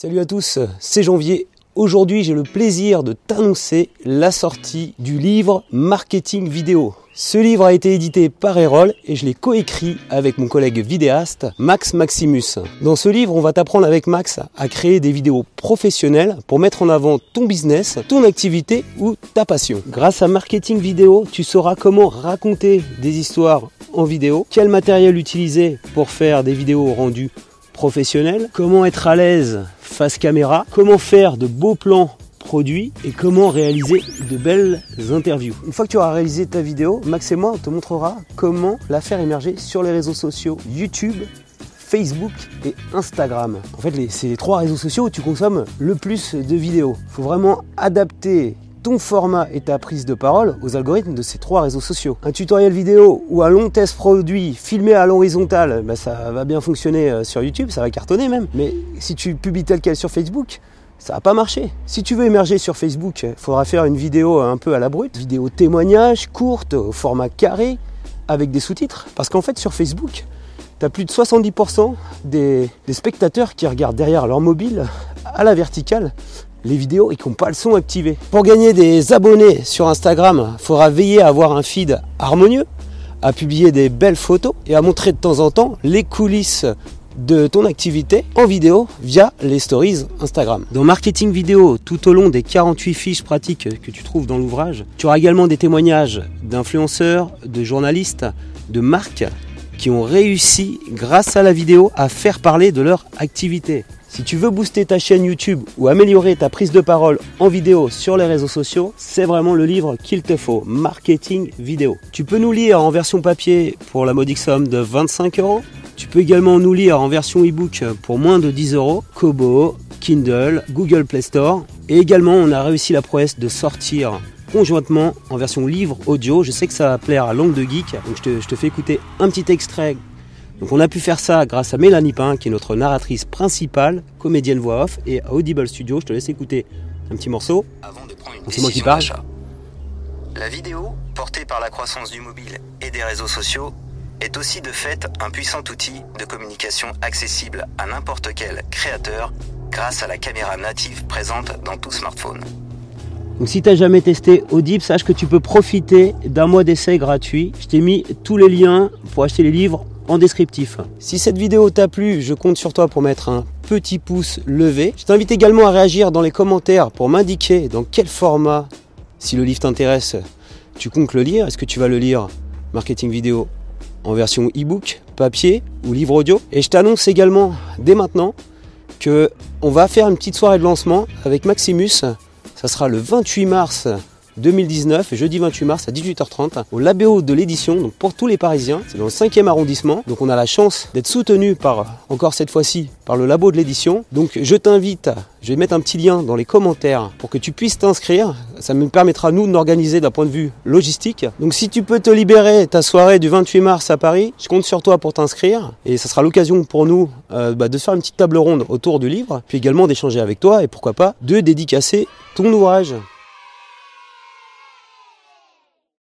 Salut à tous, c'est Janvier. Aujourd'hui, j'ai le plaisir de t'annoncer la sortie du livre Marketing Vidéo. Ce livre a été édité par Erol et je l'ai coécrit avec mon collègue vidéaste Max Maximus. Dans ce livre, on va t'apprendre avec Max à créer des vidéos professionnelles pour mettre en avant ton business, ton activité ou ta passion. Grâce à Marketing Vidéo, tu sauras comment raconter des histoires en vidéo, quel matériel utiliser pour faire des vidéos rendues professionnelles, comment être à l'aise face caméra, comment faire de beaux plans produits et comment réaliser de belles interviews. Une fois que tu auras réalisé ta vidéo, Max et moi te montrera comment la faire émerger sur les réseaux sociaux YouTube, Facebook et Instagram. En fait, c'est les trois réseaux sociaux où tu consommes le plus de vidéos. Il faut vraiment adapter format et ta prise de parole aux algorithmes de ces trois réseaux sociaux. Un tutoriel vidéo ou un long test produit filmé à l'horizontale, bah, ça va bien fonctionner euh, sur YouTube, ça va cartonner même. Mais si tu publies tel quel sur Facebook, ça va pas marcher. Si tu veux émerger sur Facebook, il faudra faire une vidéo un peu à la brute, vidéo témoignage, courte, au format carré, avec des sous-titres. Parce qu'en fait, sur Facebook, tu as plus de 70% des, des, spectateurs qui regardent derrière leur mobile à la verticale les vidéos et qui n'ont pas le son activé. Pour gagner des abonnés sur Instagram, il faudra veiller à avoir un feed harmonieux, à publier des belles photos et à montrer de temps en temps les coulisses de ton activité en vidéo via les stories Instagram. Dans marketing vidéo, tout au long des 48 fiches pratiques que tu trouves dans l'ouvrage, tu auras également des témoignages d'influenceurs, de journalistes, de marques qui ont réussi grâce à la vidéo à faire parler de leur activité. Si tu veux booster ta chaîne YouTube ou améliorer ta prise de parole en vidéo sur les réseaux sociaux, c'est vraiment le livre qu'il te faut, Marketing Vidéo. Tu peux nous lire en version papier pour la modique somme de 25 euros. Tu peux également nous lire en version e-book pour moins de 10 euros. Kobo, Kindle, Google Play Store. Et également, on a réussi la prouesse de sortir conjointement en version livre audio. Je sais que ça va plaire à Langue de Geek, donc je te, je te fais écouter un petit extrait donc on a pu faire ça grâce à Mélanie Pain, qui est notre narratrice principale, comédienne voix off, et à Audible Studio. Je te laisse écouter un petit morceau. Avant de prendre une c'est moi qui parle. La vidéo, portée par la croissance du mobile et des réseaux sociaux, est aussi de fait un puissant outil de communication accessible à n'importe quel créateur grâce à la caméra native présente dans tout smartphone. Donc si tu n'as jamais testé Audible, sache que tu peux profiter d'un mois d'essai gratuit. Je t'ai mis tous les liens pour acheter les livres en descriptif. Si cette vidéo t'a plu, je compte sur toi pour mettre un petit pouce levé. Je t'invite également à réagir dans les commentaires pour m'indiquer dans quel format, si le livre t'intéresse, tu comptes le lire. Est-ce que tu vas le lire marketing vidéo en version e-book, papier ou livre audio? Et je t'annonce également dès maintenant que on va faire une petite soirée de lancement avec Maximus. Ça sera le 28 mars 2019, jeudi 28 mars à 18h30, au Labéo de l'édition, donc pour tous les Parisiens. C'est dans le 5e arrondissement. Donc on a la chance d'être soutenu par, encore cette fois-ci, par le Labo de l'édition. Donc je t'invite, je vais mettre un petit lien dans les commentaires pour que tu puisses t'inscrire. Ça me permettra, nous, de l'organiser d'un point de vue logistique. Donc si tu peux te libérer ta soirée du 28 mars à Paris, je compte sur toi pour t'inscrire. Et ça sera l'occasion pour nous euh, bah, de faire une petite table ronde autour du livre, puis également d'échanger avec toi et pourquoi pas de dédicacer ton ouvrage.